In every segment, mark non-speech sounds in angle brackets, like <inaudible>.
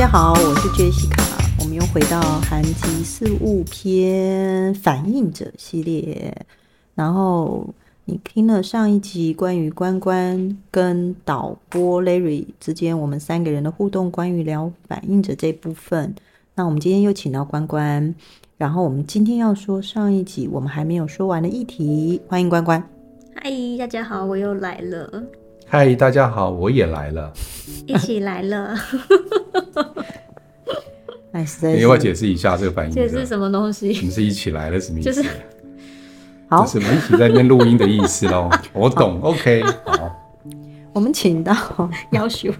大家好，我是 Jessica，我们又回到韩籍事物篇反应者系列。然后你听了上一集关于关关跟导播 Larry 之间我们三个人的互动，关于聊反应者这部分。那我们今天又请到关关，然后我们今天要说上一集我们还没有说完的议题。欢迎关关。嗨，大家好，我又来了。嗨，大家好，我也来了，一起来了。<laughs> 你要不要解释一下这个反应？解释什么东西？你是一起来了什么意思？就是好，什么一起在那边录音的意思喽？<laughs> 我懂，OK。好，我们请到 <laughs> 要求，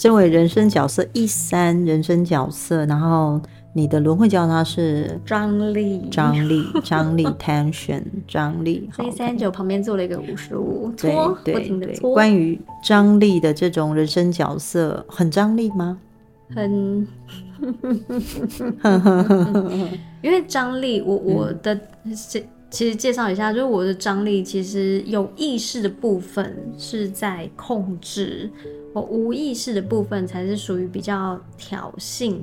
身为人生角色一三人生角色，然后。你的轮回叫他是张力，张力，<laughs> 张力，tension，<laughs> 张力。所以三十九旁边做了一个五十五，对对对。关于张力的这种人生角色，很张力吗？很，<laughs> 因为张力，我我的其实介绍一下，就是我的张力，其实有意识的部分是在控制，我无意识的部分才是属于比较挑衅。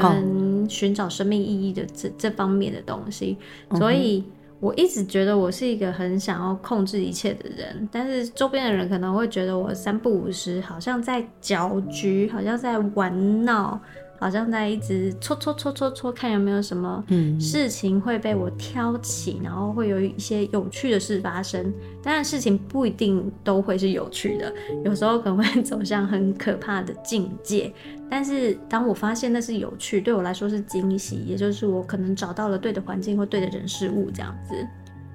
跟寻找生命意义的这这方面的东西，所以我一直觉得我是一个很想要控制一切的人，但是周边的人可能会觉得我三不五时，好像在搅局，好像在玩闹。好像在一直戳戳戳戳戳，看有没有什么事情会被我挑起，嗯、然后会有一些有趣的事发生。当然，事情不一定都会是有趣的，有时候可能会走向很可怕的境界。但是，当我发现那是有趣，对我来说是惊喜，也就是我可能找到了对的环境或对的人事物这样子。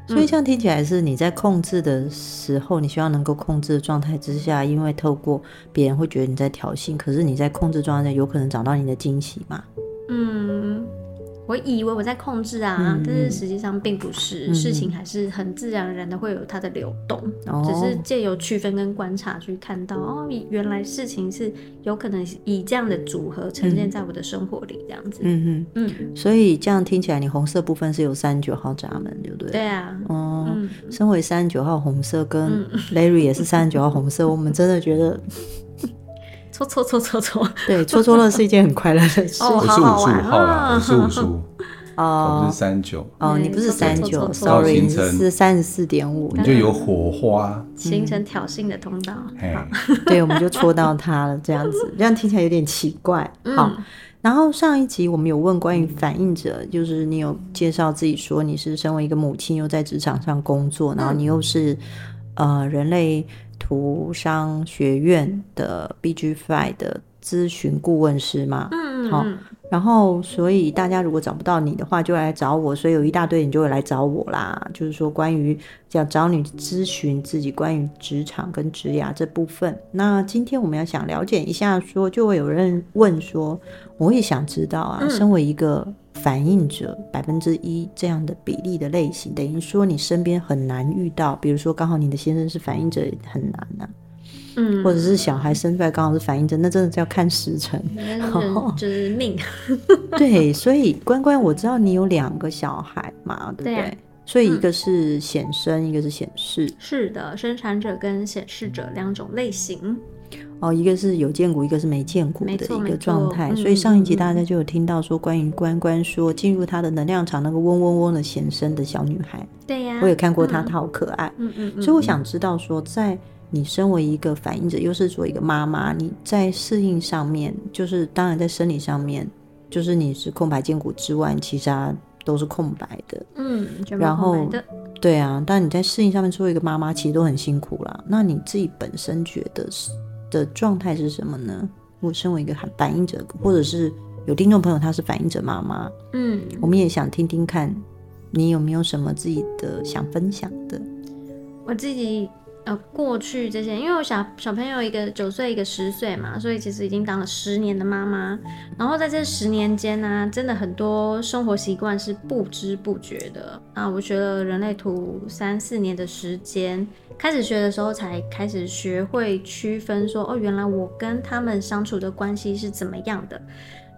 所以这样听起来是你在控制的时候，你希望能够控制的状态之下，因为透过别人会觉得你在挑衅，可是你在控制状态下有可能找到你的惊喜嘛？嗯。我以为我在控制啊，嗯、但是实际上并不是，嗯、事情还是很自然而然的会有它的流动，嗯、只是借由区分跟观察去看到哦，原来事情是有可能以这样的组合呈现在我的生活里这样子。嗯嗯嗯。所以这样听起来，你红色部分是有三十九号闸门，对不对？对啊。哦、嗯。身为三十九号红色，跟 Larry 也是三十九号红色，我们真的觉得。搓搓搓搓搓，<laughs> 对，搓搓乐是一件很快乐的事。哦，我是五十五号啦，我是五十五。<laughs> 哦，我不是三十九。哦，你不是三九，sorry，你是三十四点五。你就有火花，形成挑衅的通道。好，<laughs> 对，我们就戳到他了，这样子，这样听起来有点奇怪。好，然后上一集我们有问关于反应者，就是你有介绍自己说你是身为一个母亲，又在职场上工作，然后你又是呃人类。图商学院的 BGFi 的咨询顾问师嘛，嗯，好，然后所以大家如果找不到你的话，就来找我，所以有一大堆人就会来找我啦。就是说，关于要找你咨询自己关于职场跟职涯这部分，那今天我们要想了解一下，说就会有人问说，我也想知道啊，身为一个。反应者百分之一这样的比例的类型，等于说你身边很难遇到，比如说刚好你的先生是反应者，很难呐、啊，嗯，或者是小孩生出来刚好是反应者，那真的是要看时辰，<laughs> 就是命。<laughs> <laughs> 对，所以关关，我知道你有两个小孩嘛，对不对？对？啊、所以一个是显生，嗯、一个是显示，是的，生产者跟显示者两种类型。哦，一个是有见骨，一个是没见骨的一个状态，所以上一集大家就有听到说，关于关关说进入他的能量场那个嗡嗡嗡的显生的小女孩，对呀，我也看过她，她好可爱，嗯嗯，所以我想知道说，在你身为一个反应者，又是做一个妈妈，你在适应上面，就是当然在生理上面，就是你是空白见骨之外，其他都是空白的，嗯，然后对啊，但你在适应上面做一个妈妈，其实都很辛苦啦。那你自己本身觉得是？的状态是什么呢？我身为一个反应者，或者是有听众朋友他是反应者妈妈，嗯，我们也想听听看，你有没有什么自己的想分享的？我自己。呃，过去这些，因为我小小朋友一个九岁，一个十岁嘛，所以其实已经当了十年的妈妈。然后在这十年间呢、真的很多生活习惯是不知不觉的啊。我学了人类图三四年的时间，开始学的时候才开始学会区分说，哦，原来我跟他们相处的关系是怎么样的。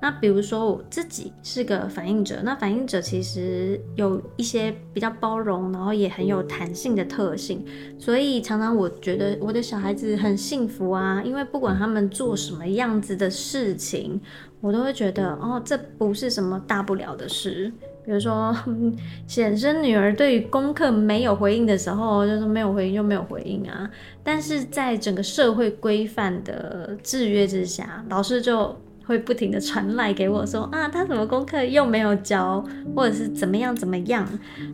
那比如说我自己是个反应者，那反应者其实有一些比较包容，然后也很有弹性的特性，所以常常我觉得我的小孩子很幸福啊，因为不管他们做什么样子的事情，我都会觉得哦，这不是什么大不了的事。比如说，<laughs> 显生女儿对于功课没有回应的时候，就是没有回应就没有回应啊。但是在整个社会规范的制约之下，老师就会不停的传赖给我说啊，他什么功课又没有交，或者是怎么样怎么样，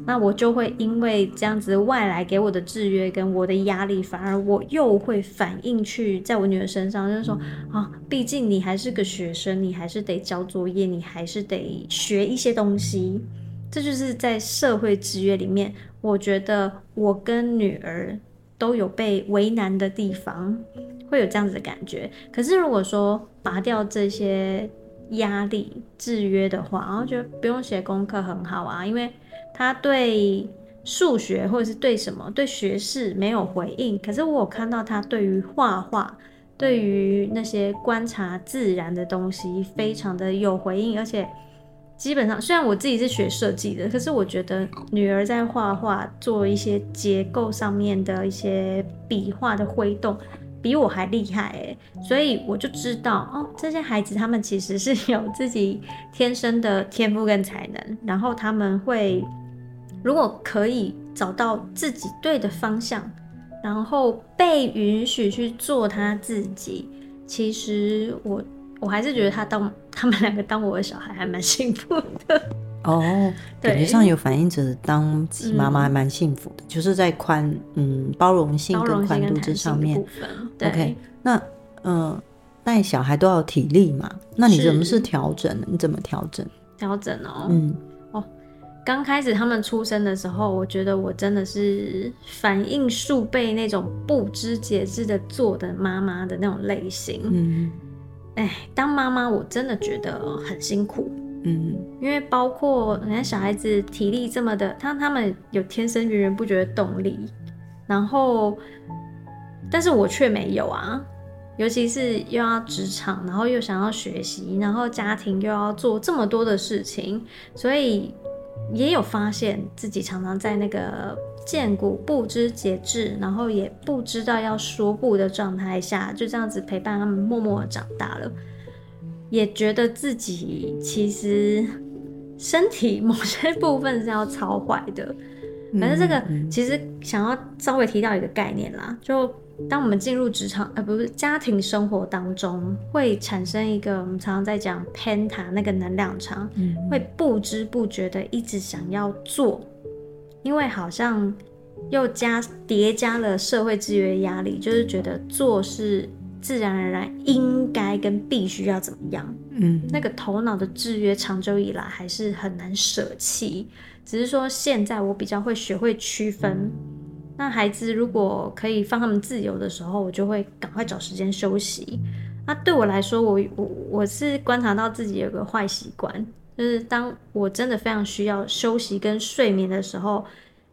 那我就会因为这样子外来给我的制约跟我的压力，反而我又会反映去在我女儿身上，就是说啊，毕竟你还是个学生，你还是得交作业，你还是得学一些东西，这就是在社会制约里面，我觉得我跟女儿都有被为难的地方。会有这样子的感觉，可是如果说拔掉这些压力制约的话，然后觉得不用写功课很好啊，因为他对数学或者是对什么对学识没有回应，可是我有看到他对于画画，对于那些观察自然的东西非常的有回应，而且基本上虽然我自己是学设计的，可是我觉得女儿在画画做一些结构上面的一些笔画的挥动。比我还厉害欸，所以我就知道哦，这些孩子他们其实是有自己天生的天赋跟才能，<laughs> 然后他们会如果可以找到自己对的方向，然后被允许去做他自己，其实我我还是觉得他当 <laughs> 他们两个当我的小孩还蛮幸福的。哦，感觉上有反应者当妈妈还蛮幸福的，嗯、就是在宽嗯包容性跟宽度这上面。OK，那嗯带小孩都要体力嘛？那你怎么是调整？你怎么调整？调整哦，嗯哦，刚开始他们出生的时候，我觉得我真的是反应数倍那种不知节制的做的妈妈的那种类型。嗯，哎，当妈妈我真的觉得很辛苦。嗯，因为包括人家小孩子体力这么的，他他们有天生源源不绝的动力，然后，但是我却没有啊，尤其是又要职场，然后又想要学习，然后家庭又要做这么多的事情，所以也有发现自己常常在那个见骨不知节制，然后也不知道要说不的状态下，就这样子陪伴他们默默长大了。也觉得自己其实身体某些部分是要超坏的，反正这个其实想要稍微提到一个概念啦，就当我们进入职场，呃，不是家庭生活当中，会产生一个我们常常在讲 Penta 那个能量场，会不知不觉的一直想要做，因为好像又加叠加了社会制约压力，就是觉得做是。自然而然应该跟必须要怎么样？嗯，那个头脑的制约长久以来还是很难舍弃。只是说现在我比较会学会区分。那孩子如果可以放他们自由的时候，我就会赶快找时间休息。那对我来说，我我我是观察到自己有个坏习惯，就是当我真的非常需要休息跟睡眠的时候，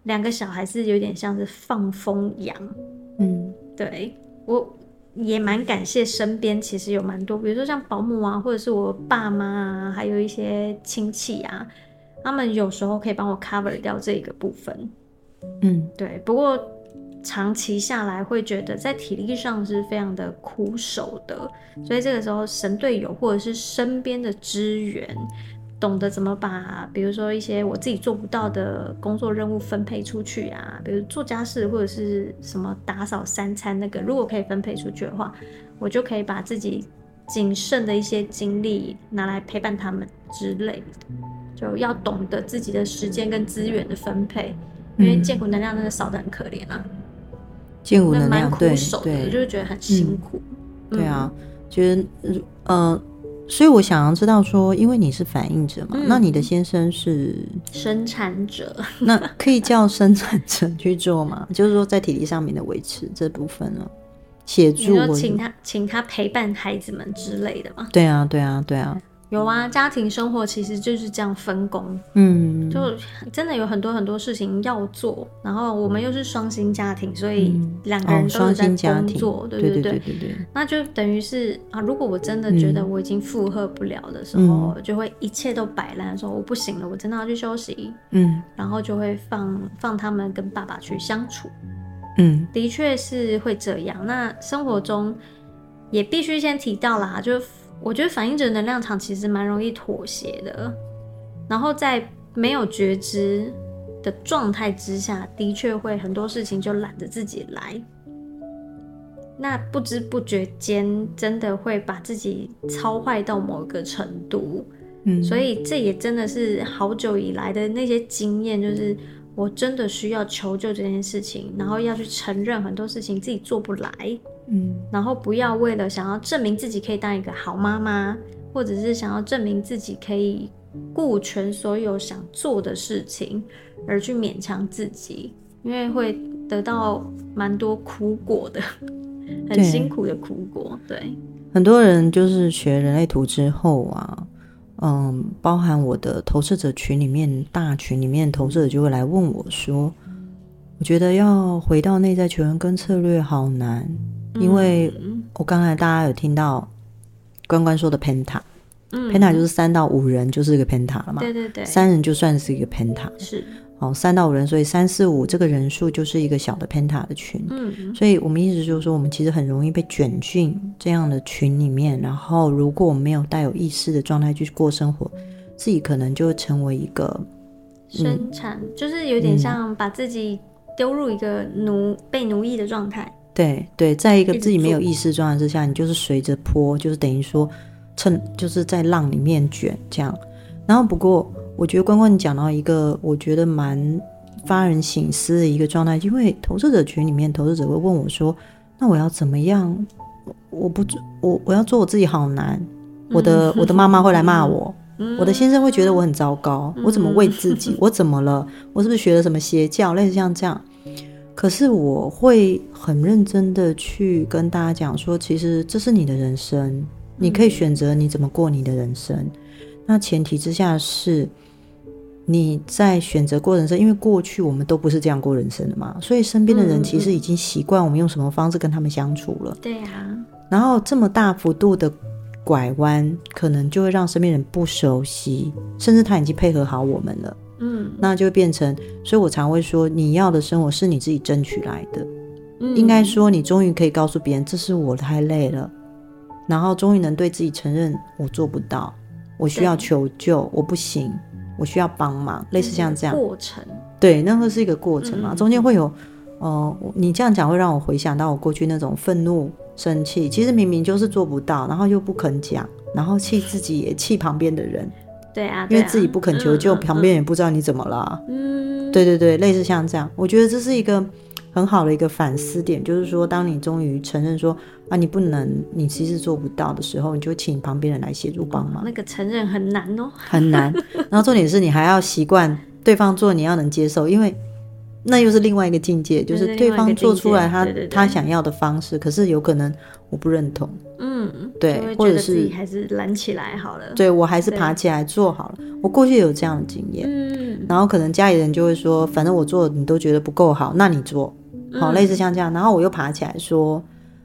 两个小孩是有点像是放风羊。嗯，对我。也蛮感谢身边其实有蛮多，比如说像保姆啊，或者是我爸妈啊，还有一些亲戚啊，他们有时候可以帮我 cover 掉这个部分。嗯，对。不过长期下来会觉得在体力上是非常的苦手的，所以这个时候神队友或者是身边的支援。懂得怎么把，比如说一些我自己做不到的工作任务分配出去啊，比如做家事或者是什么打扫三餐那个，如果可以分配出去的话，我就可以把自己仅剩的一些精力拿来陪伴他们之类的。就要懂得自己的时间跟资源的分配，因为建骨能量真的少的很可怜啊。建骨能量蛮苦手的，对，就是觉得很辛苦。嗯、对啊，觉得呃。所以我想要知道说，因为你是反应者嘛，嗯、那你的先生是生产者，那可以叫生产者去做吗？<laughs> 就是说在体力上面的维持这部分呢，协助，请他请他陪伴孩子们之类的嘛？对啊，对啊，对啊。有啊，家庭生活其实就是这样分工，嗯，就真的有很多很多事情要做，然后我们又是双薪家庭，所以两个人都是在工作，对对对对对。对，那就等于是啊，如果我真的觉得我已经负荷不了的时候，嗯、就会一切都摆烂，说我不行了，我真的要去休息，嗯，然后就会放放他们跟爸爸去相处，嗯，的确是会这样。那生活中也必须先提到啦，就。我觉得反映者能量场其实蛮容易妥协的，然后在没有觉知的状态之下，的确会很多事情就懒得自己来，那不知不觉间真的会把自己操坏到某个程度。嗯，所以这也真的是好久以来的那些经验，就是我真的需要求救这件事情，然后要去承认很多事情自己做不来。嗯，然后不要为了想要证明自己可以当一个好妈妈，或者是想要证明自己可以顾全所有想做的事情，而去勉强自己，因为会得到蛮多苦果的，<laughs> 很辛苦的苦果。对，对很多人就是学人类图之后啊，嗯，包含我的投射者群里面，大群里面投射者就会来问我说，我觉得要回到内在求生跟策略好难。因为我刚才大家有听到关关说的 Penta，嗯，Penta 就是三到五人就是一个 Penta 了嘛，对对对，三人就算是一个 Penta，是，哦，三到五人，所以三四五这个人数就是一个小的 Penta 的群，嗯，所以我们意思就是说，我们其实很容易被卷进这样的群里面，然后如果我们没有带有意识的状态去过生活，自己可能就会成为一个生产，嗯，就是有点像把自己丢入一个奴被奴役的状态。对对，在一个自己没有意识状态之下，你就是随着波，就是等于说，趁就是在浪里面卷这样。然后不过，我觉得关关你讲到一个我觉得蛮发人省思的一个状态，因为投资者群里面，投资者会问我说：“那我要怎么样？我不我我要做我自己好难，我的我的 <laughs> 妈妈会来骂我，我的先生会觉得我很糟糕，我怎么为自己？我怎么了？我是不是学了什么邪教？类似像这样。”可是我会很认真的去跟大家讲说，其实这是你的人生，你可以选择你怎么过你的人生。嗯、那前提之下是你在选择过人生，因为过去我们都不是这样过人生的嘛，所以身边的人其实已经习惯我们用什么方式跟他们相处了。对啊。然后这么大幅度的拐弯，可能就会让身边人不熟悉，甚至他已经配合好我们了。嗯，那就变成，所以我常会说，你要的生活是你自己争取来的。嗯，应该说，你终于可以告诉别人，这是我太累了，然后终于能对自己承认，我做不到，我需要求救，我不行，我需要帮忙，类似像这样过程。对，那会是一个过程嘛，嗯，中间会有，呃，你这样讲会让我回想到我过去那种愤怒、生气，其实明明就是做不到，然后又不肯讲，然后气自己也气旁边的人。对啊，因为自己不肯求救，嗯、旁边也不知道你怎么了。嗯，对对对，类似像这样，我觉得这是一个很好的一个反思点，就是说，当你终于承认说啊，你不能，你其实做不到的时候，你就请旁边人来协助帮忙。那个承认很难哦，很难。<laughs> 然后重点是你还要习惯对方做，你要能接受，因为那又是另外一个境界，就是对方做出来他他想要的方式，可是有可能我不认同。嗯，对，或者是还是懒起来好了。对，我还是爬起来做好了。我过去有这样的经验，嗯，然后可能家里人就会说，反正我做你都觉得不够好，那你做好，类似像这样。然后我又爬起来说，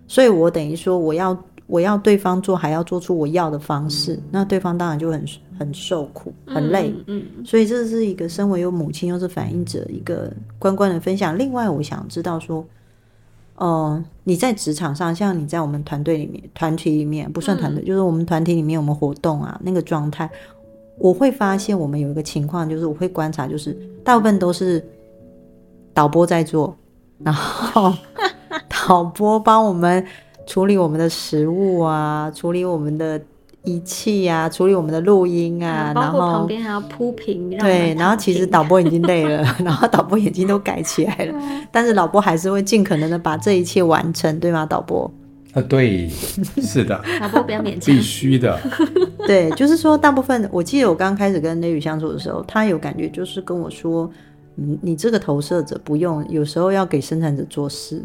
所以我等于说我要我要对方做，还要做出我要的方式，那对方当然就很很受苦，很累。嗯，所以这是一个身为有母亲又是反映者一个关关的分享。另外，我想知道说。哦、呃，你在职场上，像你在我们团队里面、团体里面不算团队，嗯、就是我们团体里面我们活动啊那个状态，我会发现我们有一个情况，就是我会观察，就是大部分都是导播在做，然后 <laughs> 导播帮我们处理我们的食物啊，处理我们的。仪器啊，处理我们的录音啊，然后旁边还要铺平。对，然后其实导播已经累了，<laughs> 然后导播眼睛都改起来了，但是导播还是会尽可能的把这一切完成，对吗？导播？啊，对，是的。<laughs> 导播不要勉强。必须的。<laughs> 对，就是说，大部分我记得我刚开始跟雷雨相处的时候，他有感觉就是跟我说，你你这个投射者不用，有时候要给生产者做事。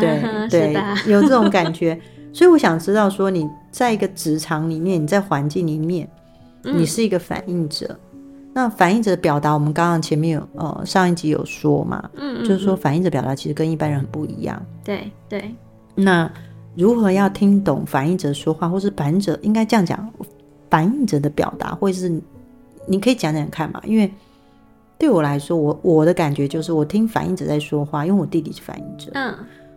对、啊、对，有这种感觉。所以我想知道说，你在一个职场里面，你在环境里面，你是一个反应者。嗯、那反应者的表达，我们刚刚前面有呃上一集有说嘛，嗯，嗯，嗯，就是说反应者表达其实跟一般人很不一样。对对。那如何要听懂反应者说话，或是反应者应该这样讲，反应者的表达，或是你可以讲讲看嘛？因为对我来说，我我的感觉就是，我听反应者在说话，因为我弟弟是反应者，嗯。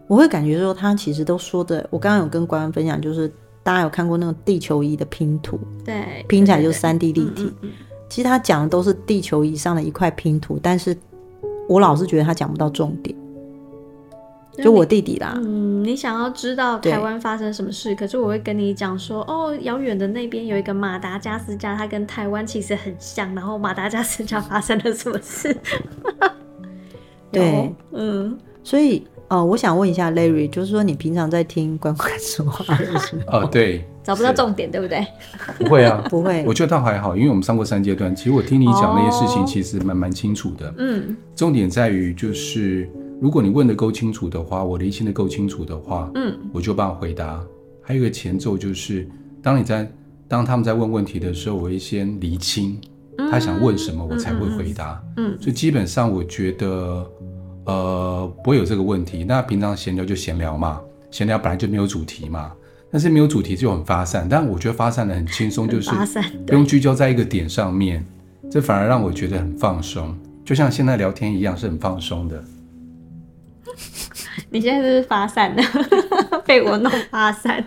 我会感觉说，他其实都说的。我刚刚有跟观众分享，就是大家有看过那个地球仪的拼图，对，拼起来就是三 D 立体。其实他讲的都是地球仪上的一块拼图，但是我老是觉得他讲不到重点。就我弟弟啦，嗯，你想要知道台湾发生什么事，可是我会跟你讲说，哦，遥远的那边有一个马达加斯加，它跟台湾其实很像，然后马达加斯加发生了什么事？<laughs> 对，<laughs> 嗯，所以。哦，我想问一下 Larry，就是说你平常在听关关说话的时候，哦，对，找不到重点，对不对？不会啊，<laughs> 不会，我觉得倒还好，因为我们上过三阶段，其实我听你讲那些事情，其实蛮蛮清楚的。嗯，重点在于就是，如果你问的够清楚的话，我厘清的够清楚的话，嗯，我就帮我回答。还有一个前奏就是，当你在当他们在问问题的时候，我会先厘清他想问什么，我才会回答。嗯，所以基本上我觉得。呃，不会有这个问题。那平常闲聊就闲聊嘛，闲聊本来就没有主题嘛。但是没有主题就很发散，但我觉得发散的很轻松，就是不用聚焦在一个点上面，这反而让我觉得很放松，就像现在聊天一样，是很放松的。<laughs> 你现在是不是发散的？<laughs> 被我弄发散。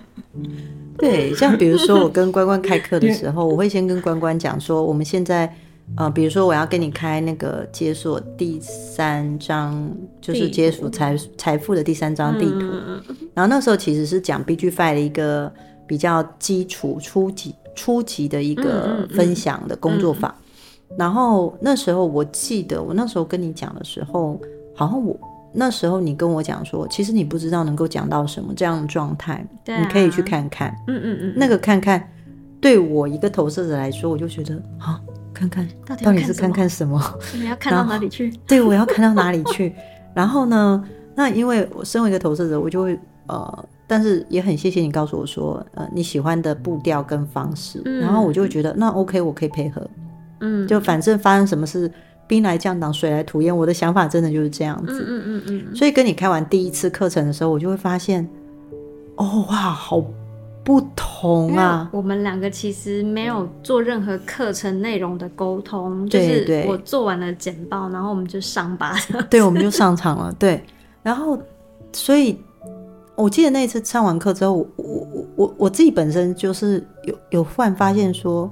对，像比如说我跟关关开课的时候，我会先跟关关讲说，我们现在。呃，比如说我要跟你开那个解锁第三张，就是解锁财财富的第三张地图。嗯、然后那时候其实是讲 BGFi 的一个比较基础、初级、初级的一个分享的工作坊。嗯嗯、然后那时候我记得，我那时候跟你讲的时候，好像我那时候你跟我讲说，其实你不知道能够讲到什么这样的状态，啊、你可以去看看。嗯嗯嗯，那个看看对我一个投射者来说，我就觉得啊。看看到底是看看什么？你要看到哪里去？<laughs> 对，我要看到哪里去？然后呢？那因为我身为一个投射者，我就会呃，但是也很谢谢你告诉我说，呃，你喜欢的步调跟方式，嗯、然后我就会觉得那 OK，我可以配合。嗯，就反正发生什么事，兵来将挡，水来土掩，我的想法真的就是这样子。嗯嗯嗯嗯。所以跟你开完第一次课程的时候，我就会发现，哦哇，好。不同啊！我们两个其实没有做任何课程内容的沟通，就是我做完了简报，然后我们就上吧。<laughs> 对，我们就上场了。对，然后所以我记得那一次上完课之后，我我我我自己本身就是有有忽然发现说，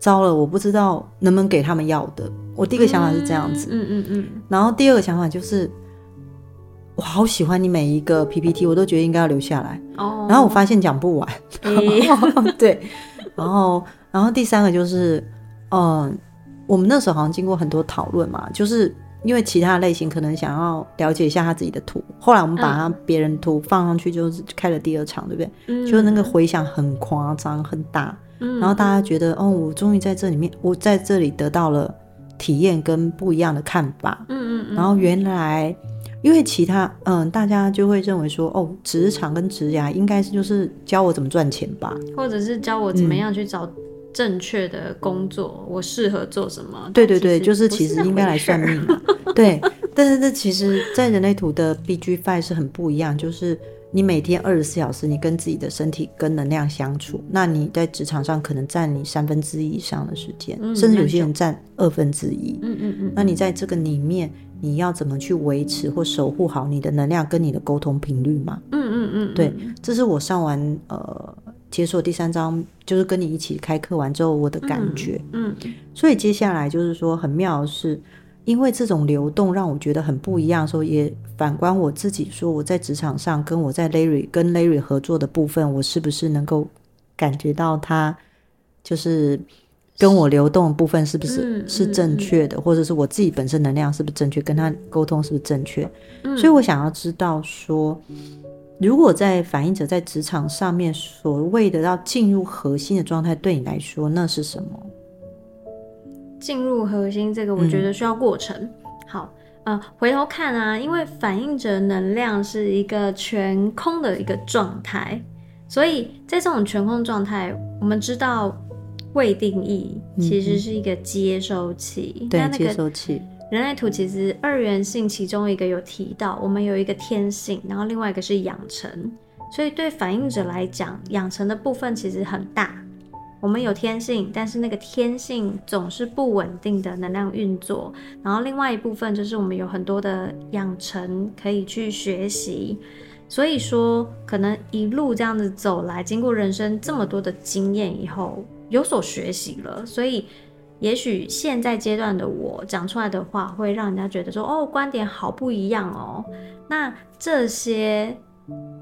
糟了，我不知道能不能给他们要的。我第一个想法是这样子，嗯嗯嗯，然后第二个想法就是。我好喜欢你每一个 PPT，我都觉得应该要留下来。哦，然后我发现讲不完。<laughs> 对，然后，然后第三个就是，嗯，我们那时候好像经过很多讨论嘛，就是因为其他类型可能想要了解一下他自己的图，后来我们把他别人图放上去，就是开了第二场，对不对？嗯，就是那个回响很夸张很大，嗯，然后大家觉得，哦，我终于在这里面，我在这里得到了体验跟不一样的看法。嗯嗯，然后原来。因为其他嗯，大家就会认为说，哦，职场跟职涯应该是就是教我怎么赚钱吧，或者是教我怎么样去找正确的工作，嗯、我适合做什么？对对对，就是其实应该来算命嘛。<laughs> 对，但是这其实，在人类图的 BG Five 是很不一样，就是你每天二十四小时，你跟自己的身体跟能量相处，那你在职场上可能占你三分之一以上的时间，嗯、甚至有些人占二分之一。嗯嗯嗯，那你在这个里面。你要怎么去维持或守护好你的能量跟你的沟通频率嘛？嗯嗯嗯，对，这是我上完呃解锁第三章，就是跟你一起开课完之后我的感觉。嗯，嗯，所以接下来就是说很妙的是，因为这种流动让我觉得很不一样，所以也反观我自己，说我在职场上跟我在 Larry 跟 Larry 合作的部分，我是不是能够感觉到他就是。跟我流动的部分是不是、嗯、是正确的，嗯、或者是我自己本身能量是不是正确？跟他沟通是不是正确？嗯、所以我想要知道说，如果在反应者在职场上面所谓的要进入核心的状态，对你来说那是什么？进入核心这个，我觉得需要过程。嗯、好，呃，回头看啊，因为反应者能量是一个全空的一个状态。所以在这种全空状态，我们知道未定义其实是一个接收器。嗯、对，接收器。人类图其实二元性其中一个有提到，我们有一个天性，然后另外一个是养成。所以对反应者来讲，养成的部分其实很大。我们有天性，但是那个天性总是不稳定的能量运作。然后另外一部分就是我们有很多的养成可以去学习。所以说，可能一路这样子走来，经过人生这么多的经验以后，有所学习了。所以，也许现在阶段的我讲出来的话，会让人家觉得说：“哦，观点好不一样哦。”那这些。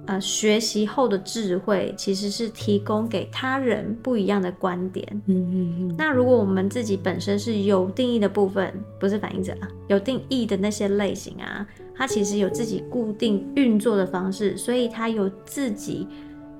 呃，学习后的智慧其实是提供给他人不一样的观点。嗯嗯嗯。那如果我们自己本身是有定义的部分，不是反应者啊，有定义的那些类型啊，它其实有自己固定运作的方式，所以它有自己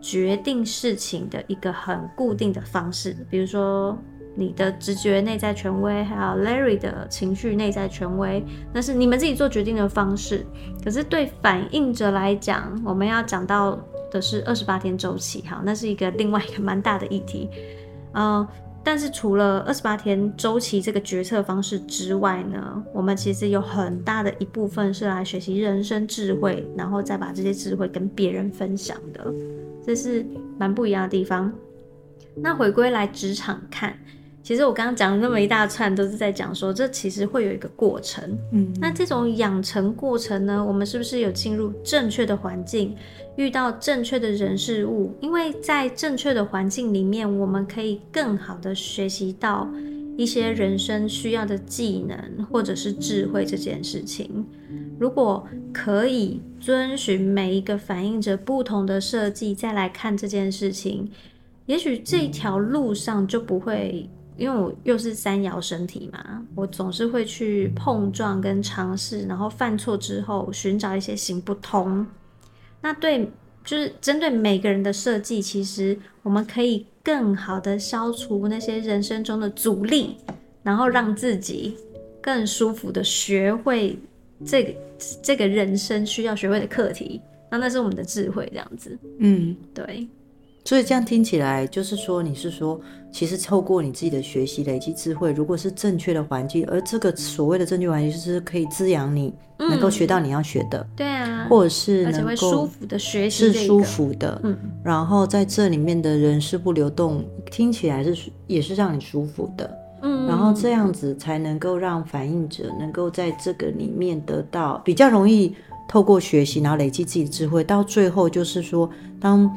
决定事情的一个很固定的方式，比如说。你的直觉内在权威，还有 Larry 的情绪内在权威，那是你们自己做决定的方式。可是对反应者来讲，我们要讲到的是二十八天周期，哈，那是一个另外一个蛮大的议题。呃，但是除了二十八天周期这个决策方式之外呢，我们其实有很大的一部分是来学习人生智慧，然后再把这些智慧跟别人分享的，这是蛮不一样的地方。那回归来职场看。其实我刚刚讲了那么一大串，都是在讲说，这其实会有一个过程。嗯，那这种养成过程呢，我们是不是有进入正确的环境，遇到正确的人事物？因为在正确的环境里面，我们可以更好的学习到一些人生需要的技能或者是智慧这件事情。如果可以遵循每一个反映着不同的设计，再来看这件事情，也许这条路上就不会。因为我又是三摇身体嘛，我总是会去碰撞跟尝试，然后犯错之后寻找一些行不通。那对，就是针对每个人的设计，其实我们可以更好的消除那些人生中的阻力，然后让自己更舒服的学会这个这个人生需要学会的课题。那那是我们的智慧，这样子。嗯，对。所以这样听起来，就是说你是说，其实透过你自己的学习累积智慧，如果是正确的环境，而这个所谓的正确环境，就是可以滋养你，嗯、能够学到你要学的，对啊，或者是能够舒服的学习，是舒服的，嗯，然后在这里面的人事不流动，听起来是也是让你舒服的，嗯，然后这样子才能够让反应者能够在这个里面得到比较容易透过学习，然后累积自己的智慧，到最后就是说当。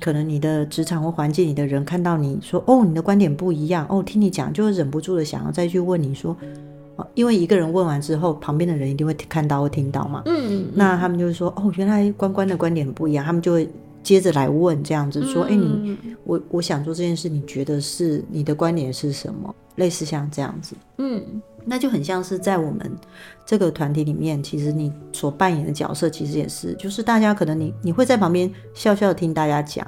可能你的职场或环境里的人看到你说哦，你的观点不一样哦，听你讲就会忍不住的想要再去问你说，因为一个人问完之后，旁边的人一定会看到或听到嘛，嗯，那他们就会说哦，原来关关的观点不一样，他们就会接着来问这样子说，哎、嗯，你我我想做这件事，你觉得是你的观点是什么？类似像这样子，嗯，那就很像是在我们这个团体里面，其实你所扮演的角色，其实也是，就是大家可能你你会在旁边笑笑听大家讲，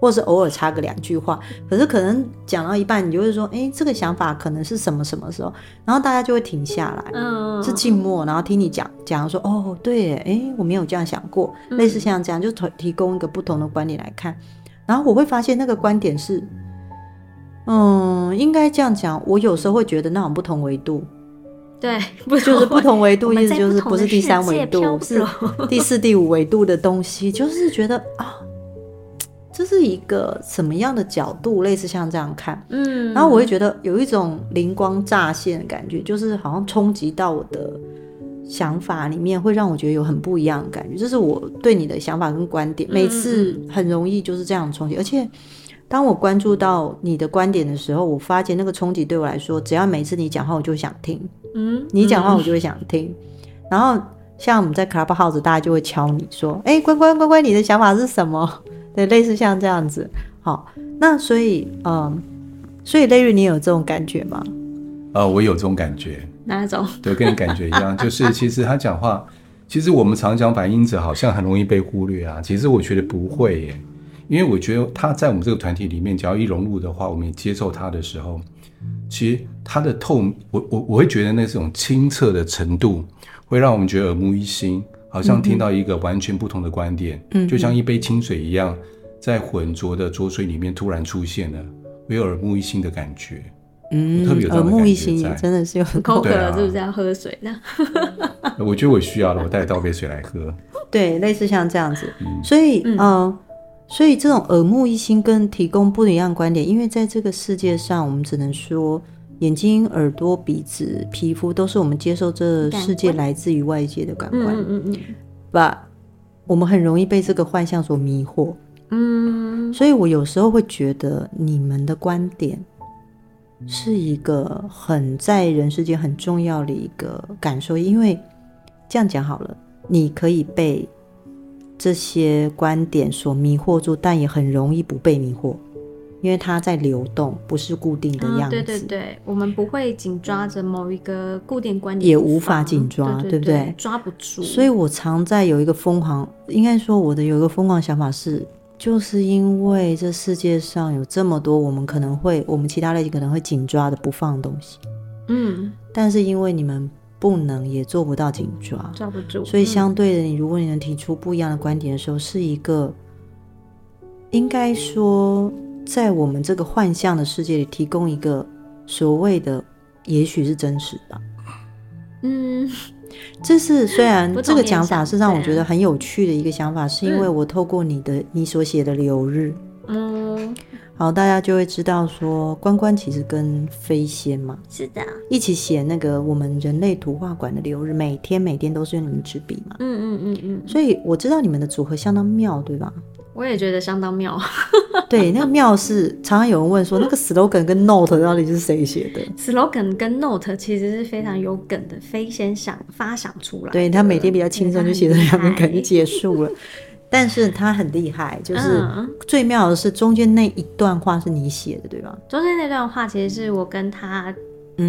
或是偶尔插个两句话，可是可能讲到一半，你就会说，哎，这个想法可能是什么什么时候，然后大家就会停下来，嗯，是静默，然后听你讲讲说，哦，对，哎，我没有这样想过，类似像这样，就提提供一个不同的观点来看，然后我会发现那个观点是。嗯，应该这样讲。我有时候会觉得那种不同维度，对，就是不同维度，意思就是不是第三维度，是第四、第五维度的东西，<laughs> 就是觉得啊，这是一个什么样的角度？类似像这样看，嗯，然后我会觉得有一种灵光乍现的感觉，就是好像冲击到我的想法里面，会让我觉得有很不一样的感觉。这是我对你的想法跟观点，每次很容易就是这样冲击，而且。当我关注到你的观点的时候，我发现那个冲击对我来说，只要每次你讲话，我就想听。嗯，你讲话我就会想听。嗯、然后像我们在 Clubhouse，大家就会敲你说：“哎，乖乖乖乖，你的想法是什么？” <laughs> 对，类似像这样子。好，那所以，嗯，所以 Larry，你有这种感觉吗？呃，我有这种感觉。哪一种？对，跟你感觉一样，<laughs> 就是其实他讲话，其实我们常讲反应者好像很容易被忽略啊。其实我觉得不会耶。因为我觉得他在我们这个团体里面，只要一融入的话，我们也接受他的时候，其实他的透，我我我会觉得那种清澈的程度，会让我们觉得耳目一新，好像听到一个完全不同的观点，嗯，就像一杯清水一样，在浑浊的浊水里面突然出现了，我有耳目一新的感觉。嗯，特别有这样的感觉在，耳目一新，真的是有口渴了，是不是要喝水呢？<laughs> 我觉得我需要了，我带倒杯水来喝。<laughs> 对，类似像这样子，嗯、所以嗯、呃，所以这种耳目一新跟提供不一样观点，因为在这个世界上，我们只能说眼睛、耳朵、鼻子、皮肤都是我们接受这世界来自于外界的感官。嗯嗯嗯。But 我们很容易被这个幻象所迷惑。嗯。所以我有时候会觉得你们的观点。是一个很在人世间很重要的一个感受，因为这样讲好了，你可以被这些观点所迷惑住，但也很容易不被迷惑，因为它在流动，不是固定的样子。哦、对对对，我们不会紧抓着某一个固定观点，也无法紧抓，对，不对？抓不住。所以我常在有一个疯狂，应该说我的有一个疯狂想法是。就是因为这世界上有这么多我们可能会，我们其他类型可能会紧抓的不放的东西，嗯，但是因为你们不能也做不到紧抓，抓不住，所以相对的，你如果你能提出不一样的观点的时候，是一个应该说在我们这个幻象的世界里提供一个所谓的，也许是真实吧，嗯。这是虽然这个讲法是让我觉得很有趣的一个想法，是因为我透过你的你所写的流日，嗯，好，大家就会知道说，关关其实跟飞仙嘛，是的，一起写那个我们人类图画馆的流日，每天每天都是用你们纸笔嘛，嗯嗯嗯嗯，所以我知道你们的组合相当妙，对吧？我也觉得相当妙，<laughs> 对，那个妙是常常有人问说，那个 slogan 跟 note 到底是谁写的？slogan 跟 note 其实是非常有梗的，飞仙想发想出来，对他每天比较轻松就写了两个梗就结束了，<laughs> 但是他很厉害，就是最妙的是中间那一段话是你写的，对吧？中间那段话其实是我跟他。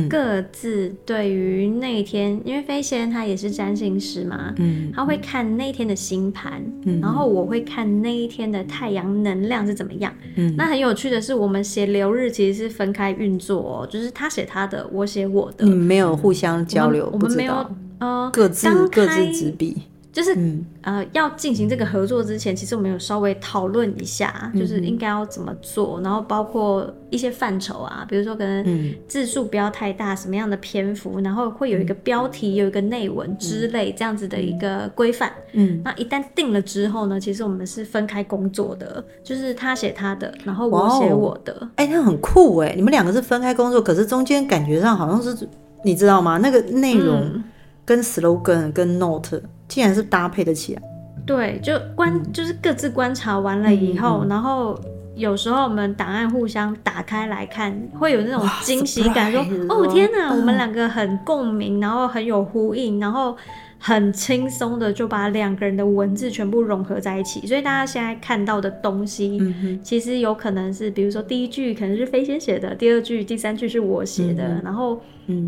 各自对于那一天，因为飞仙他也是占星师嘛，嗯，他会看那一天的星盘，嗯，然后我会看那一天的太阳能量是怎么样，嗯，那很有趣的是，我们写流日其实是分开运作哦，就是他写他的，我写我的，嗯，没有互相交流，我们没有，呃，各自各自执笔。就是、嗯、呃，要进行这个合作之前，其实我们有稍微讨论一下，就是应该要怎么做，嗯、然后包括一些范畴啊，比如说可能字数不要太大，什么样的篇幅，然后会有一个标题，有一个内文之类这样子的一个规范。嗯，那一旦定了之后呢，其实我们是分开工作的，就是他写他的，然后我写我的。哎、欸，那很酷哎，你们两个是分开工作，可是中间感觉上好像是，你知道吗？那个内容跟 slogan 跟 note。竟然是搭配的起来，对，就观、嗯、就是各自观察完了以后，然后有时候我们档案互相打开来看，会有那种惊喜感说，说哦天哪，嗯、我们两个很共鸣，然后很有呼应，然后。很轻松的就把两个人的文字全部融合在一起，所以大家现在看到的东西，嗯、其实有可能是，比如说第一句可能是飞仙写的，第二句、第三句是我写的，嗯、然后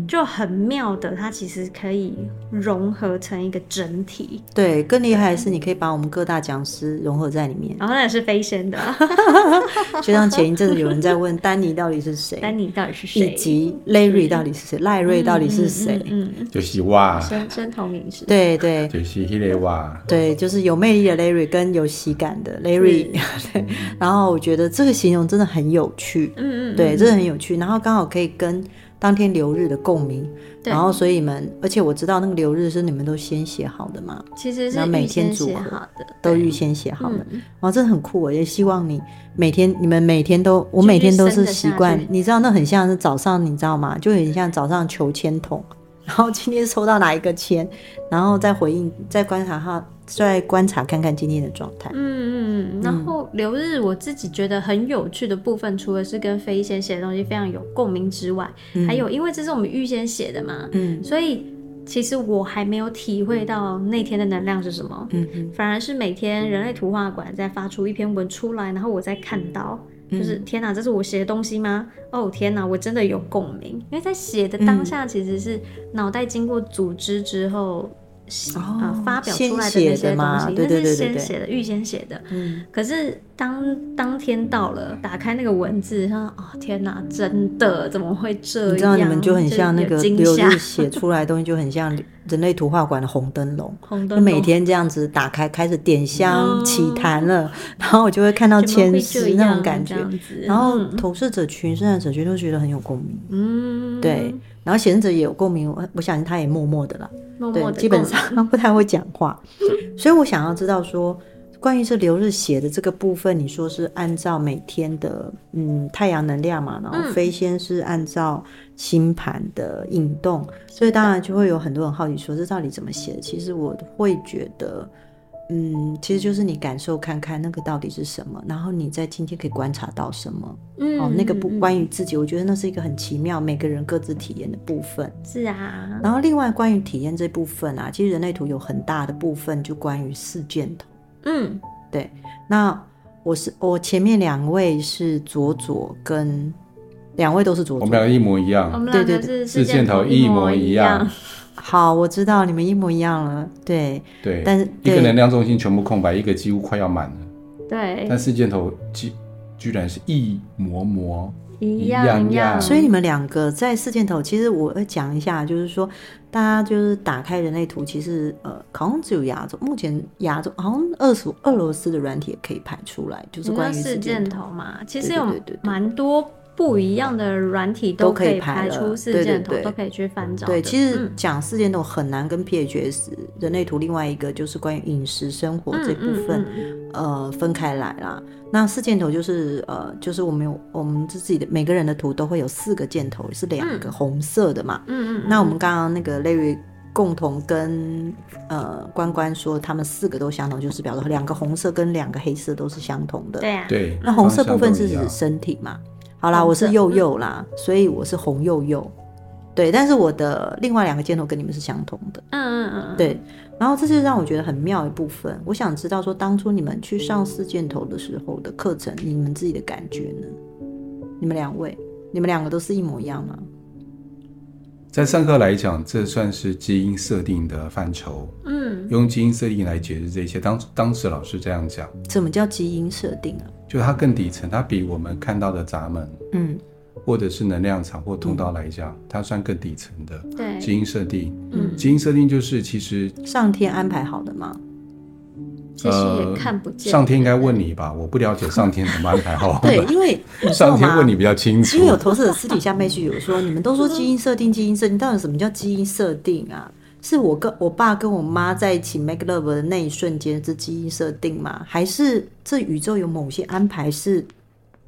就很妙的，它其实可以融合成一个整体。对，更厉害的是，你可以把我们各大讲师融合在里面。然后那也是飞仙的，<laughs> 就像前一阵子有人在问丹尼到底是谁，丹尼到底是谁，以及 Larry 到底是谁，赖瑞到底是谁？嗯，嗯就是哇，声声同名。对对，就是那个哇，对，就是有魅力的 Larry 跟有喜感的。Larry，<laughs> 对。然后我觉得这个形容真的很有趣，嗯嗯，对，真的很有趣。然后刚好可以跟当天流日的共鸣，然后所以你们，而且我知道那个流日是你们都先写好的嘛，其实是每天组合的，都预先写好的。哇，真的很酷，我也希望你每天，你们每天都，我每天都是习惯，你知道那很像是早上，你知道吗？就很像早上求签筒。然后今天抽到哪一个签，然后再回应，再观察哈，再观察看看今天的状态。嗯嗯，然后留日我自己觉得很有趣的部分，除了是跟飞仙写的东西非常有共鸣之外，嗯、还有因为这是我们预先写的嘛，嗯，所以其实我还没有体会到那天的能量是什么，嗯嗯，反而是每天人类图画馆在发出一篇文出来，然后我再看到。就是天哪，这是我写的东西吗？哦天哪，我真的有共鸣，因为在写的当下其实是脑袋经过组织之后啊、呃、发表出来的那些东西，对对对对对，那是先写的，预先写的。嗯，可是当当天到了，打开那个文字，他说哦天哪，真的怎么会这样？你知道你们就很像那个流日写 <laughs> 出来的东西，就很像人类图画馆的红灯笼，就每天这样子打开，开始点香起坛了，嗯、然后我就会看到千丝那种感觉，然后投射者群、生产者群都觉得很有共鸣。嗯，对。然后显示者也有共鸣，我我相信他也默默的了，默默的对，基本上 <laughs> 不太会讲话，所以我想要知道说，关于这流日写的这个部分，你说是按照每天的嗯太阳能量嘛，然后飞仙是按照星盘的引动，嗯、所以当然就会有很多人好奇说，这到底怎么写？其实我会觉得。嗯，其实就是你感受看看那个到底是什么，然后你在今天可以观察到什么。嗯，哦，那个不关于自己，我觉得那是一个很奇妙，每个人各自体验的部分。是啊。然后另外关于体验这部分啊，其实人类图有很大的部分就关于四箭头。嗯，对。那我是我前面两位是左左跟两位都是左左，我们两个一模一样。我们两个是四箭头一模一样。好，我知道你们一模一样了，对。对，但是一个能量中心全部空白，一个几乎快要满了，对，但四箭头居居然是一模模一样一样，所以你们两个在四箭头，其实我要讲一下，就是说大家就是打开人类图，其实呃，好像只有亚洲，目前亚洲好像俄罗俄罗斯的软体也可以排出来，就是关于四箭头。嘛，其实有蛮多。不一样的软体都可以排出四箭头，都可以去翻找。对，其实讲四箭头很难跟 PHS 人类图另外一个就是关于饮食生活这部分，呃，分开来啦。那四箭头就是呃，就是我们有我们自己的每个人的图都会有四个箭头，是两个红色的嘛。嗯嗯。那我们刚刚那个 Larry 共同跟呃关关说，他们四个都相同，就是表示两个红色跟两个黑色都是相同的。对啊。对。那红色部分是指身体嘛？好啦，我是右右啦，嗯、所以我是红右右，对，但是我的另外两个箭头跟你们是相同的，嗯嗯嗯，对，然后这就让我觉得很妙一部分，我想知道说当初你们去上四箭头的时候的课程，你们自己的感觉呢？你们两位，你们两个都是一模一样吗？在上课来讲，这算是基因设定的范畴，嗯，用基因设定来解释这些，当当时老师这样讲，什么叫基因设定啊？就它更底层，它比我们看到的闸门，嗯，或者是能量场或通道来讲，嗯、它算更底层的。对，基因设定，嗯，基因设定就是其实上天安排好的吗？其实也看不见。上天应该问你吧，我不了解上天怎么安排好。对，因为上天问你比较清楚。因为有投射者私底下 message 有说，你们都说基因设定，基因设定，到底什么叫基因设定啊？是我跟我爸跟我妈在一起 make love 的那一瞬间是基因设定吗？还是这宇宙有某些安排是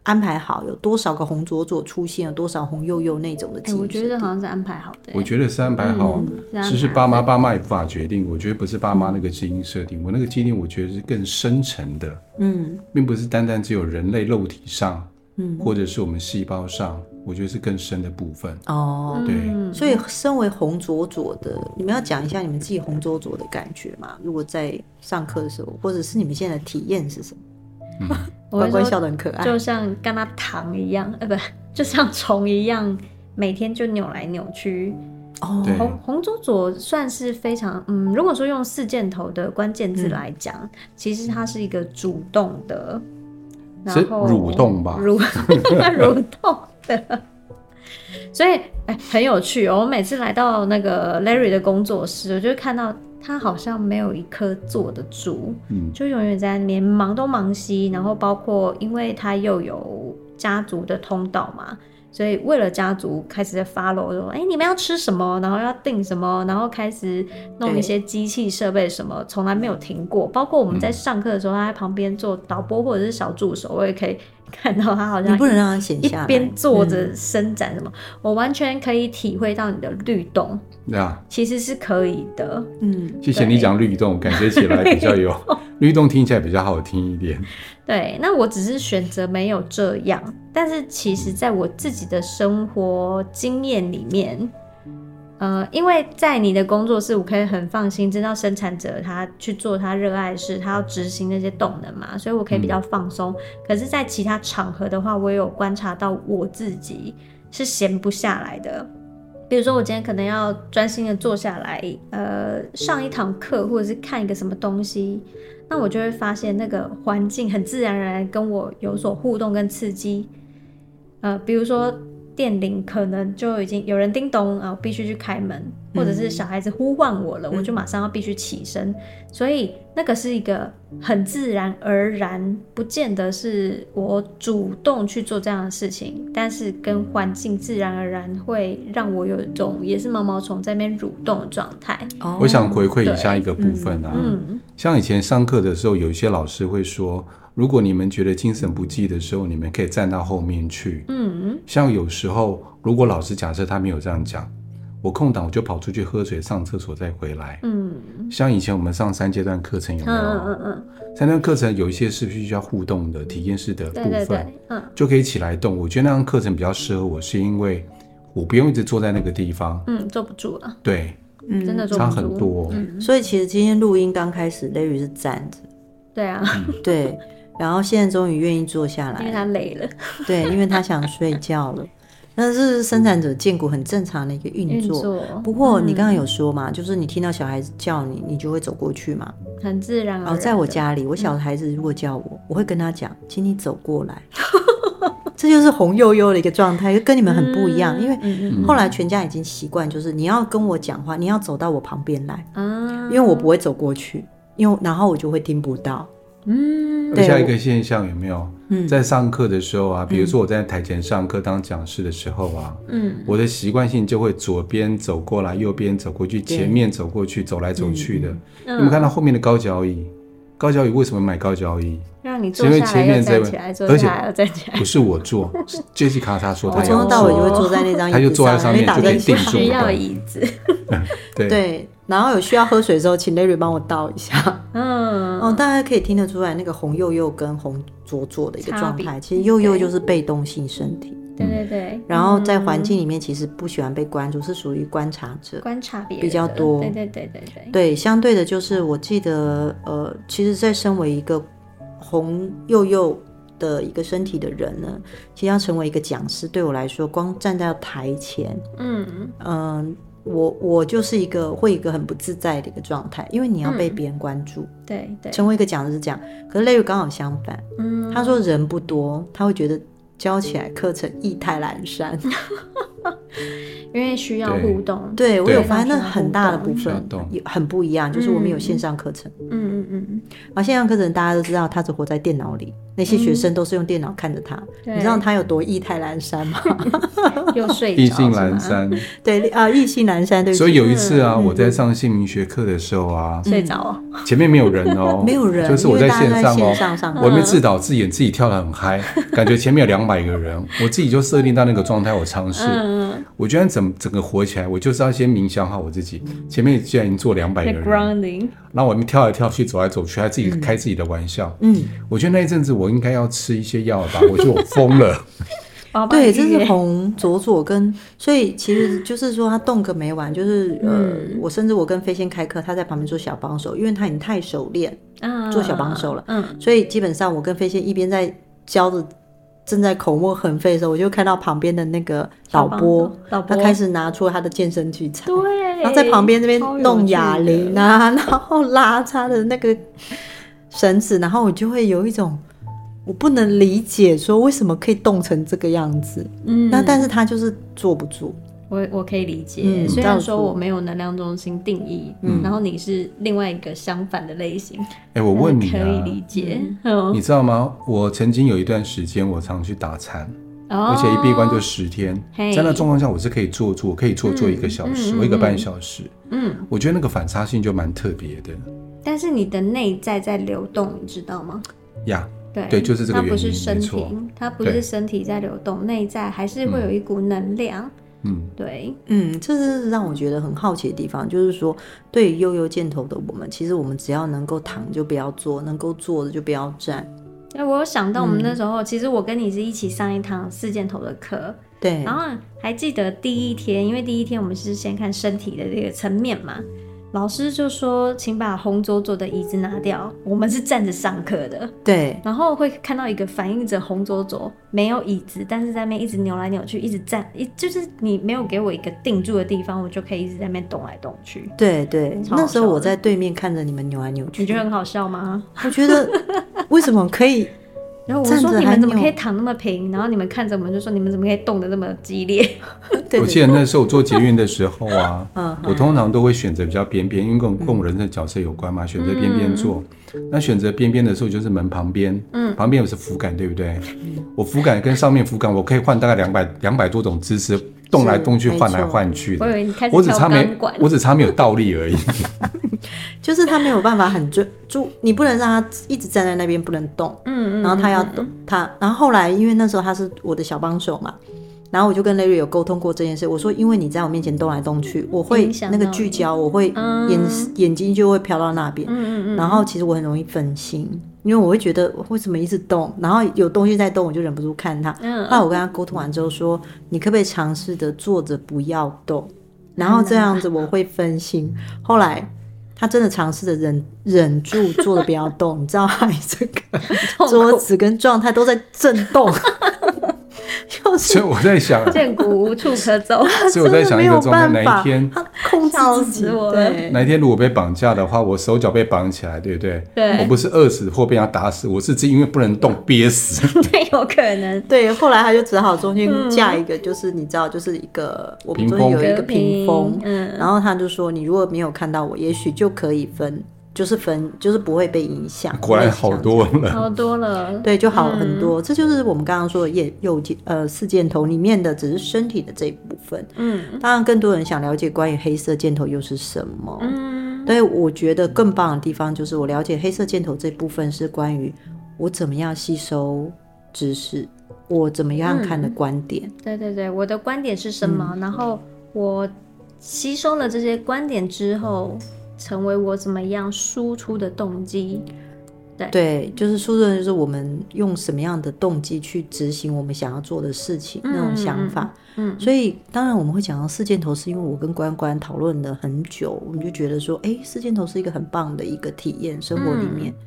安排好？有多少个红左左出现，有多少红右右那种的基因？欸，我觉得好像是安排好的。我觉得是安排好，只是爸妈爸妈也无法决定。我觉得不是爸妈那个基因设定，嗯、我那个基因我觉得是更深层的，嗯，并不是单单只有人类肉体上，嗯，或者是我们细胞上。我觉得是更深的部分。哦，对，所以身为红左左的，你们要讲一下你们自己红左左的感觉嘛？如果在上课的时候，或者是你们现在的体验是什么？嗯、<laughs> 乖乖笑得很可爱，就像跟他糖一样，呃，不，就像虫一样，每天就扭来扭去。哦，红红左左算是非常，嗯，如果说用四箭头的关键字来讲，嗯、其实它是一个主动的，然后蠕动吧，蠕 <laughs> 蠕动。<laughs> 所以哎、欸，很有趣哦！我每次来到那个 Larry 的工作室，我就看到他好像没有一颗坐得住，嗯，就永远在那边忙东忙西。然后包括，因为他又有家族的通道嘛。所以为了家族开始在 follow 说，哎、欸，你们要吃什么？然后要订什么？然后开始弄一些机器设备什么，从来没有停过。包括我们在上课的时候，他在旁边做导播或者是小助手，我也可以看到他好像你不能让他闲下来，一边坐着伸展什么，嗯、我完全可以体会到你的律动。对啊，其实是可以的。嗯，谢谢你讲律动，感觉起来比较有 <laughs> <laughs> 律动，听起来比较好听一点。对，那我只是选择没有这样，但是其实在我自己的生活经验里面，呃，因为在你的工作室，我可以很放心知道生产者他去做他热爱的事，他要执行那些动能嘛，所以我可以比较放松。嗯、可是，在其他场合的话，我也有观察到我自己是闲不下来的。比如说我今天可能要专心的坐下来，呃，上一堂课或者是看一个什么东西，那我就会发现那个环境很自然而然跟我有所互动跟刺激，呃，比如说。电铃可能就已经有人叮咚啊，我必须去开门，或者是小孩子呼唤我了，嗯、我就马上要必须起身，所以那个是一个很自然而然，不见得是我主动去做这样的事情，但是跟环境自然而然会让我有一种也是毛毛虫在那边蠕动的状态。我想回馈一下一个部分啊，嗯、像以前上课的时候，有一些老师会说。如果你们觉得精神不济的时候，你们可以站到后面去。嗯，像有时候，如果老师假设他没有这样讲，我空档我就跑出去喝水、上厕所再回来。嗯，像以前我们上三阶段课程有没有？嗯嗯嗯。三阶段课程有一些是必须要互动的体验式的部分，对对对，嗯，就可以起来动。我觉得那样课程比较适合我，是因为我不用一直坐在那个地方。嗯，坐不住了。对，嗯，真的坐不住。差很多。嗯，所以其实今天录音刚开始，Larry 是站着。对啊，对。然后现在终于愿意坐下来，因为他累了。对，因为他想睡觉了。<laughs> 那是生产者荐骨很正常的一个运作。运作。不过你刚刚有说嘛，嗯、就是你听到小孩子叫你，你就会走过去嘛，很自然。哦，在我家里，我小孩子如果叫我，嗯、我会跟他讲，请你走过来。<laughs> 这就是红悠悠的一个状态，跟你们很不一样。嗯、因为后来全家已经习惯，就是你要跟我讲话，你要走到我旁边来，嗯、因为我不会走过去，因为然后我就会听不到。嗯，下一个现象有没有？嗯，在上课的时候啊，比如说我在台前上课当讲师的时候啊，嗯，我的习惯性就会左边走过来，右边走过去，前面走过去，走来走去的。你们看到后面的高脚椅？高脚椅为什么买高脚椅？让你坐下来又站起来，坐下来又站起来。不是我坐，<laughs> Jessica 她说她要坐。从头到尾就会坐在那张 <laughs> 椅子上，他就坐在上面就可以定住。需要椅子。<laughs> 对对。然后有需要喝水的时候，请 Larry 帮我倒一下。嗯，哦，大家可以听得出来，那个红幼幼跟红卓卓的一个状态，其实幼幼就是被动性身体。对对对。然后在环境里面，其实不喜欢被关注，是属于观察者，观察别人比较多。对对对对对。对，相对的，就是我记得，呃，其实，在身为一个红幼幼的一个身体的人呢，其实要成为一个讲师，对我来说，光站在台前，嗯嗯。我我就是一个会一个很不自在的一个状态，因为你要被别人关注，嗯、对对，成为一个讲师是这样。可是 Larry 刚好相反，嗯，他说人不多，他会觉得教起来课程意态阑珊。<laughs> <laughs> 因为需要互动，对，我有发现那很大的部分很不一样，就是我们有线上课程，嗯嗯嗯嗯，而线上课程大家都知道，他只活在电脑里，那些学生都是用电脑看着他，你知道他有多意态阑珊吗？<laughs> 又睡意兴阑珊，<laughs> 对啊，意兴阑珊，对。所以有一次啊，我在上姓名学课的时候啊，睡着，前面没有人哦，没有人，就是我在线上哦，我没自导自演，自己跳的很嗨，感觉前面有两百个人，我自己就设定到那个状态，我尝试，我觉得怎。整个活起来，我就是要先冥想好我自己。前面既然已经做两百个人，然后我们跳来跳去，走来走去，还自己开自己的玩笑。嗯，我觉得那一阵子我应该要吃一些药吧。<laughs> 我觉得我疯了。<laughs> 对，这是红左左跟，所以其实就是说他动个没完。就是呃，我甚至我跟飞仙开课，他在旁边做小帮手，因为他已经太熟练做小帮手了。嗯，所以基本上我跟飞仙一边在教着。正在口沫横飞的时候，我就看到旁边的那个导播，导播。他开始拿出他的健身器材，对，然后在旁边这边弄哑铃啊，<laughs> 然后拉他的那个绳子，然后我就会有一种我不能理解，说为什么可以冻成这个样子，嗯，那但是他就是坐不住。我我可以理解，嗯、虽然说我没有能量中心定义，嗯，然后你是另外一个相反的类型。哎、欸，我问你、啊，可以理解，嗯、你知道吗？我曾经有一段时间，我常去打禅，哦、而且一闭关就十天，嘿在那状况下，我是可以坐坐，可以坐坐一个小时，一个半小时。嗯，我觉得那个反差性就蛮特别的。但是你的内在在流动，你知道吗？呀，对对，就是这个原因，它不是身体，错它不是身体在流动，内在还是会有一股能量。嗯。嗯，对，嗯，这是让我觉得很好奇的地方，就是说，对于悠悠箭头的我们，其实我们只要能够躺就不要坐，能够坐的就不要站。哎，我有想到我们那时候，嗯、其实我跟你是一起上一堂四箭头的课，对，然后还记得第一天，因为第一天我们是先看身体的这个层面嘛，老师就说，请把红左左的椅子拿掉。我们是站着上课的，对。然后会看到一个反映着红左左没有椅子，但是在那边一直扭来扭去，一直站，一就是你没有给我一个定住的地方，我就可以一直在那边动来动去。对对，那时候我在对面看着你们扭来扭去，你觉得很好笑吗？我觉得为什么可以？然后我说你们怎么可以躺那么平？然后你们看着我们就说你们怎么可以动得那么激烈？对对对，我记得那时候我坐捷运的时候啊，<laughs> 我通常都会选择比较边边，因为跟跟我人的角色有关嘛，选择边边坐。嗯、那选择边边的时候就是门旁边，嗯，旁边有是扶杆，对不对？嗯、我扶杆跟上面扶杆，我可以换大概两百两百多种姿势，动来动去，换来换去的。我只差没，我只差没有倒立而已。<laughs> 就是他没有办法很专注，你不能让他一直站在那边不能动，嗯嗯，然后他要动他，然后后来因为那时候他是我的小帮手嘛，然后我就跟 Larry 有沟通过这件事，我说因为你在我面前动来动去，我会那个聚焦，我会眼眼睛就会飘到那边，嗯嗯嗯，然后其实我很容易分心，因为我会觉得为什么一直动，然后有东西在动，我就忍不住看他，嗯，后来我跟他沟通完之后说，你可不可以尝试着坐着不要动，然后这样子我会分心，后来。他真的尝试着忍忍住，坐的不要动，你知道他这个桌子跟状态都在震动。<laughs> 所以我在想，见骨无处可走。<laughs> 所以我在想一个状态，哪一天控制自己，对，哪一天如果被绑架的话，我手脚被绑起来，对不对？对，我不是饿死或被他打死，我是只因为不能动憋死。<laughs> 对，有可能。对，后来他就只好中间架一个，就是你知道，就是一个我们中间有一个屏风，嗯，然后他就说，你如果没有看到我，也许就可以分。就是分，就是不会被影响。果然好多了，好多了。对，就好很多。嗯、这就是我们刚刚说的右右箭呃四箭头里面的，只是身体的这一部分。嗯，当然更多人想了解关于黑色箭头又是什么。嗯，对，我觉得更棒的地方就是我了解黑色箭头这部分是关于我怎么样吸收知识，我怎么样看的观点。嗯、对对对，我的观点是什么？嗯、然后我吸收了这些观点之后。成为我怎么样输出的动机，对对，就是输出的就是我们用什么样的动机去执行我们想要做的事情，嗯、那种想法。嗯，所以当然我们会讲到四箭头，是因为我跟关关讨论了很久，我们就觉得说，哎，四箭头是一个很棒的一个体验，生活里面、嗯、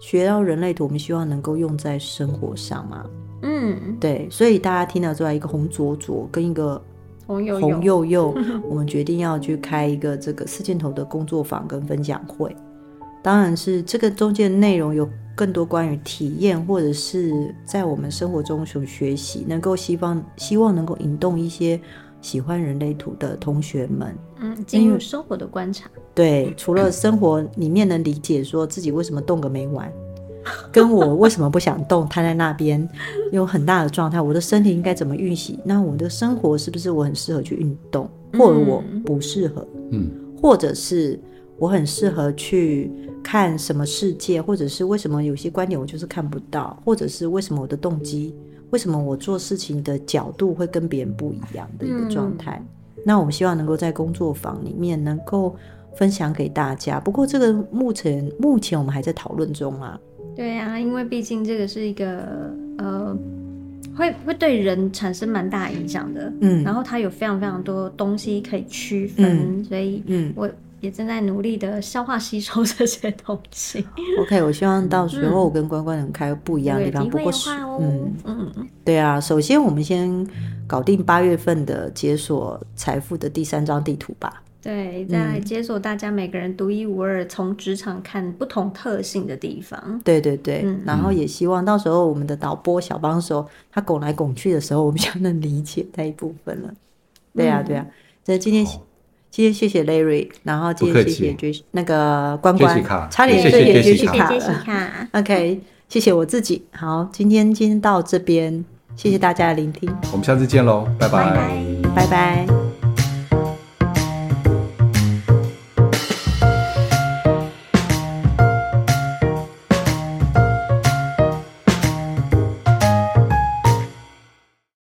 学到人类图，我们希望能够用在生活上嘛。嗯，对，所以大家听到出来一个红灼灼跟一个。红右右，红右右我们决定要去开一个这个四箭头的工作坊跟分享会。当然是这个中间的内容有更多关于体验，或者是在我们生活中所学习，能够希望希望能够引动一些喜欢人类图的同学们，嗯，进入生活的观察。对，除了生活里面能理解说自己为什么动个没完。<laughs> 跟我为什么不想动，瘫在那边 <laughs> 有很大的状态。我的身体应该怎么运行？那我的生活是不是我很适合去运动，或者我不适合？嗯，或者是我很适合去看什么世界，或者是为什么有些观点我就是看不到，或者是为什么我的动机，为什么我做事情的角度会跟别人不一样的一个状态？嗯，那我们希望能够在工作坊里面能够分享给大家。不过这个目前目前我们还在讨论中啊。对啊，因为毕竟这个是一个呃，会会对人产生蛮大影响的，嗯，然后它有非常非常多东西可以区分，嗯、所以，嗯，我也正在努力的消化吸收这些东西。<laughs> OK，我希望到时候我跟关关能开不一样的地方，嗯、不过是，嗯嗯，对啊，首先我们先搞定八月份的解锁财富的第三张地图吧。对，在解锁大家每个人独一无二，从职场看不同特性的地方。对对对，嗯、然后也希望到时候我们的导播小帮手他拱来拱去的时候，我们就能理解那一部分了。对呀、啊、对呀、啊，所以今天、哦、今天谢谢 Larry，然后今天谢谢那个关关，差点对也谢谢谢谢卡。OK，谢谢我自己。好，今天今天到这边，谢谢大家的聆听，我们下次见喽，拜拜，拜拜。